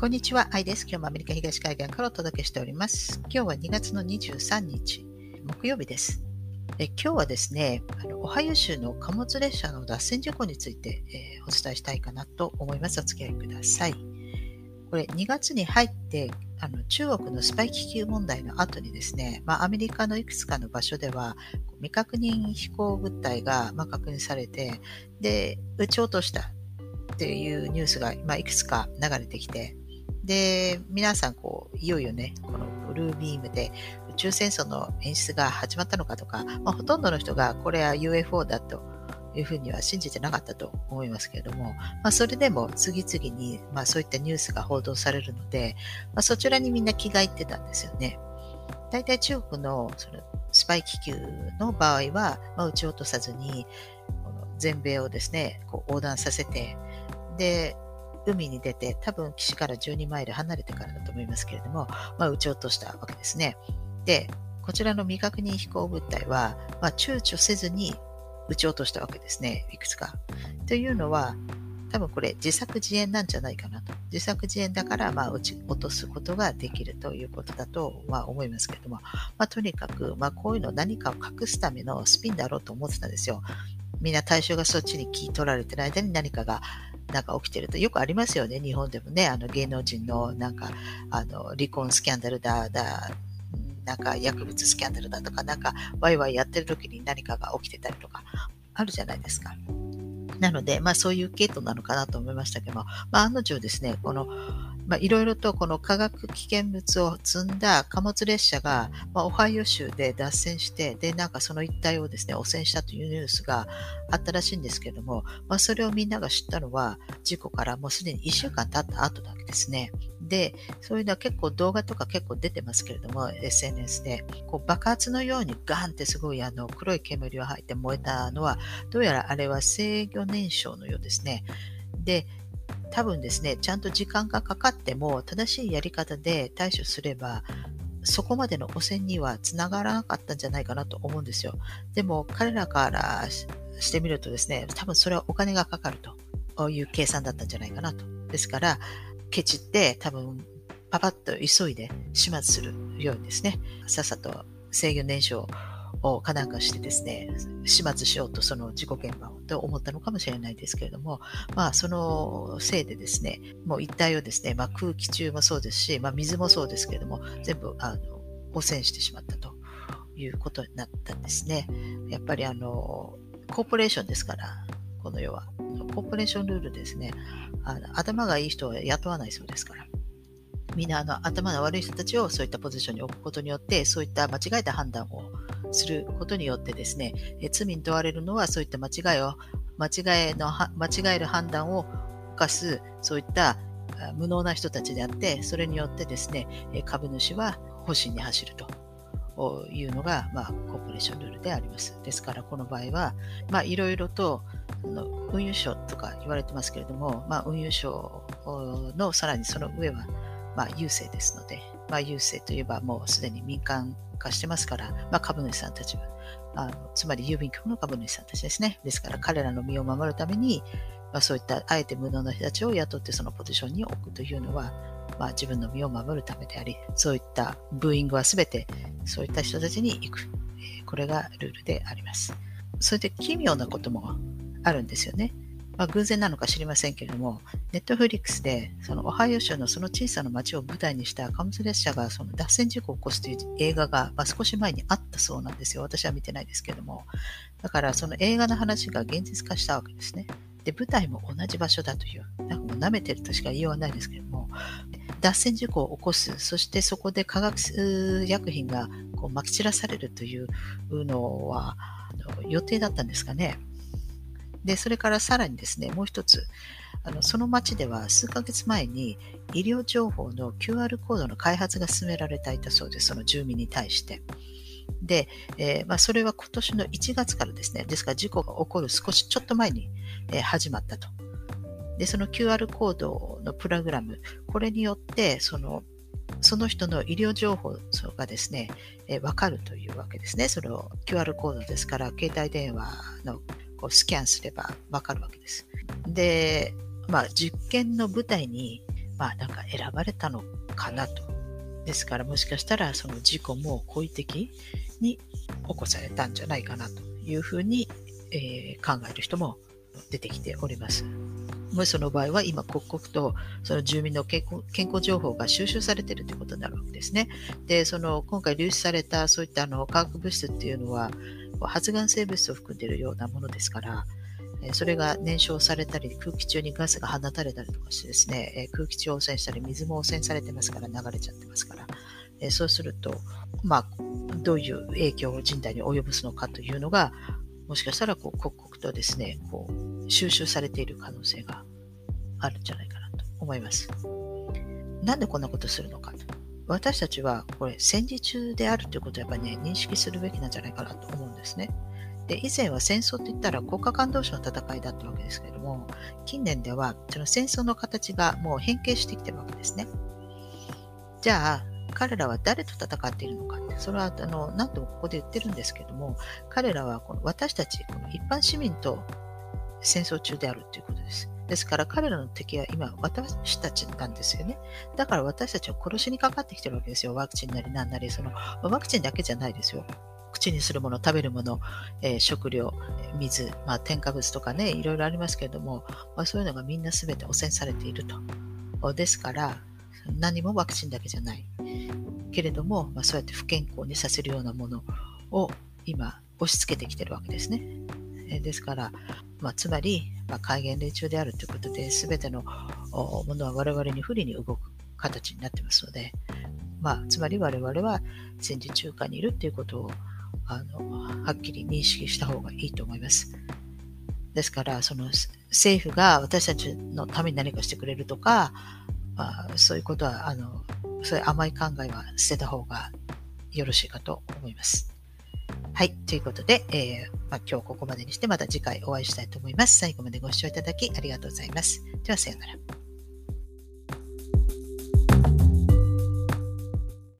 こんにちは、アイです。今日もアメリカ東海岸からお届けしております。今日は2月の23日、木曜日です。え今日はですねあの、オハイオ州の貨物列車の脱線事故について、えー、お伝えしたいかなと思います。お付き合いください。これ、2月に入ってあの中国のスパイ気球問題の後にですね、まあ、アメリカのいくつかの場所では未確認飛行物体が、まあ、確認されてで撃ち落としたっていうニュースが、まあ、いくつか流れてきてで、皆さん、こう、いよいよね、このブルービームで宇宙戦争の演出が始まったのかとか、まあ、ほとんどの人がこれは UFO だというふうには信じてなかったと思いますけれども、まあ、それでも次々に、まあ、そういったニュースが報道されるので、まあ、そちらにみんな気がいってたんですよね。大体中国のそのスパイ気球の場合は、まあ、撃ち落とさずに、この全米をですね、こう横断させて、で、海に出て、多分岸から12マイル離れてからだと思いますけれども、まあ、撃ち落としたわけですね。で、こちらの未確認飛行物体は、まあ、躊躇せずに撃ち落としたわけですね。いくつか。というのは、多分これ自作自演なんじゃないかなと。自作自演だから、まあ、撃ち落とすことができるということだと、まあ、思いますけれども、まあ、とにかく、まあ、こういうの何かを隠すためのスピンだろうと思ってたんですよ。みんな対象がそっちに聞い取られてる間に何かがなんか起きてるとよくありますよね。日本でもね、あの芸能人のなんか、あの、離婚スキャンダルだ、だ、なんか薬物スキャンダルだとか、なんかワイワイやってる時に何かが起きてたりとか、あるじゃないですか。なので、まあそういう系統なのかなと思いましたけど、まあ案の定ですね、このまあ、いろいろとこの化学危険物を積んだ貨物列車が、まあ、オハイオ州で脱線して、で、なんかその一帯をですね、汚染したというニュースがあったらしいんですけども、まあ、それをみんなが知ったのは、事故からもうすでに1週間経った後だけですね。で、そういうのは結構動画とか結構出てますけれども、SNS で、こう爆発のようにガーンってすごいあの黒い煙を吐いて燃えたのは、どうやらあれは制御燃焼のようですね。で、多分ですね、ちゃんと時間がかかっても正しいやり方で対処すれば、そこまでの汚染にはつながらなかったんじゃないかなと思うんですよ。でも彼らからしてみるとですね、多分それはお金がかかるという計算だったんじゃないかなと。ですから、ケチって多分パパッと急いで始末するようにですね、さっさと制御燃焼をかなんかしてですね、始末しようとその事故現場をと思ったのかもしれないですけれども、まあそのせいでですね、もう一帯をですね、まあ空気中もそうですし、まあ水もそうですけれども、全部あの汚染してしまったということになったんですね。やっぱりあの、コーポレーションですから、この世は。コーポレーションルールですね。あの頭がいい人は雇わないそうですから。みんなあの頭の悪い人たちをそういったポジションに置くことによって、そういった間違えた判断をすることによってですね、え罪に問われるのはそういった間違いを、間違いの、間違える判断を犯す、そういった無能な人たちであって、それによってですね、株主は保身に走ると。いうのが、まあ、コーポレーションルールであります。ですから、この場合は、いろいろと、運輸省とか言われてますけれども、まあ、運輸省のさらにその上は、まあ、郵政ですので、まあ、郵政といえばもうすでに民間化してますから、まあ、株主さんたちは、あのつまり郵便局の株主さんたちですね。ですから彼らの身を守るために、まあ、そういったあえて無能な人たちを雇ってそのポジションに置くというのは、まあ、自分の身を守るためであり、そういったブーイングはすべてそういった人たちに行く。これがルールであります。それで奇妙なこともあるんですよね。まあ、偶然なのか知りませんけれども、ネットフリックスで、そのオハイオ州のその小さな町を舞台にした貨物列車がその脱線事故を起こすという映画が、まあ、少し前にあったそうなんですよ。私は見てないですけれども。だからその映画の話が現実化したわけですね。で、舞台も同じ場所だという、なんかもう舐めてるとしか言いようがないですけれども、脱線事故を起こす、そしてそこで化学薬品がこう撒き散らされるというのは、予定だったんですかね。で、それからさらにですね、もう一つ、あのその町では数ヶ月前に医療情報の QR コードの開発が進められていたそうです、その住民に対して。で、えー、まあ、それは今年の1月からですね、ですから事故が起こる少しちょっと前に、えー、始まったと。で、その QR コードのプログラム、これによって、そのその人の医療情報がですね、えー、分かるというわけですね。それを QR コードですから、携帯電話のこうスキャンすればわかるわけです。で、まあ、実験の舞台にまあなんか選ばれたのかなと。ですからもしかしたらその事故も好意的に起こされたんじゃないかなというふうに、えー、考える人も出てきております。もしその場合は今刻々とその住民の健康健康情報が収集されているということになるわけですね。で、その今回流出されたそういったあの化学物質っていうのは発がん性物を含んでいるようなものですから、それが燃焼されたり、空気中にガスが放たれたりとかしてですね、空気中汚染したり、水も汚染されてますから、流れちゃってますから、そうすると、まあ、どういう影響を人体に及ぼすのかというのが、もしかしたらこう刻々とですね、こう収集されている可能性があるんじゃないかなと思います。なんでこんなことするのかと。私たちはこれ戦時中であるということをやっぱりね、認識するべきなんじゃないかなと思うんですね。で、以前は戦争って言ったら国家間同士の戦いだったわけですけれども、近年ではその戦争の形がもう変形してきてるわけですね。じゃあ、彼らは誰と戦っているのかって、それはあの何度もここで言ってるんですけども、彼らはこの私たち、この一般市民と戦争中であるということです。ですから彼らの敵は今私たちなんですよね。だから私たちは殺しにかかってきてるわけですよ。ワクチンなりなんなり、そのワクチンだけじゃないですよ。口にするもの、食べるもの、えー、食料、水、まあ、添加物とかね、いろいろありますけれども、まあ、そういうのがみんな全て汚染されていると。ですから、何もワクチンだけじゃない。けれども、まあ、そうやって不健康にさせるようなものを今押し付けてきてるわけですね。えー、ですから、まあ、つまり、まあ、戒厳令中であるということで、全てのものは我々に不利に動く形になってますので、まあ、つまり我々は戦時中華にいるということをあのはっきり認識した方がいいと思います。ですから、その政府が私たちのために何かしてくれるとか、まあ、そういうことは、あの、そういう甘い考えは捨てた方がよろしいかと思います。はい。ということで、えー、まあ、今日ここまでにしてまた次回お会いしたいと思います。最後までご視聴いただきありがとうございます。では、さようなら。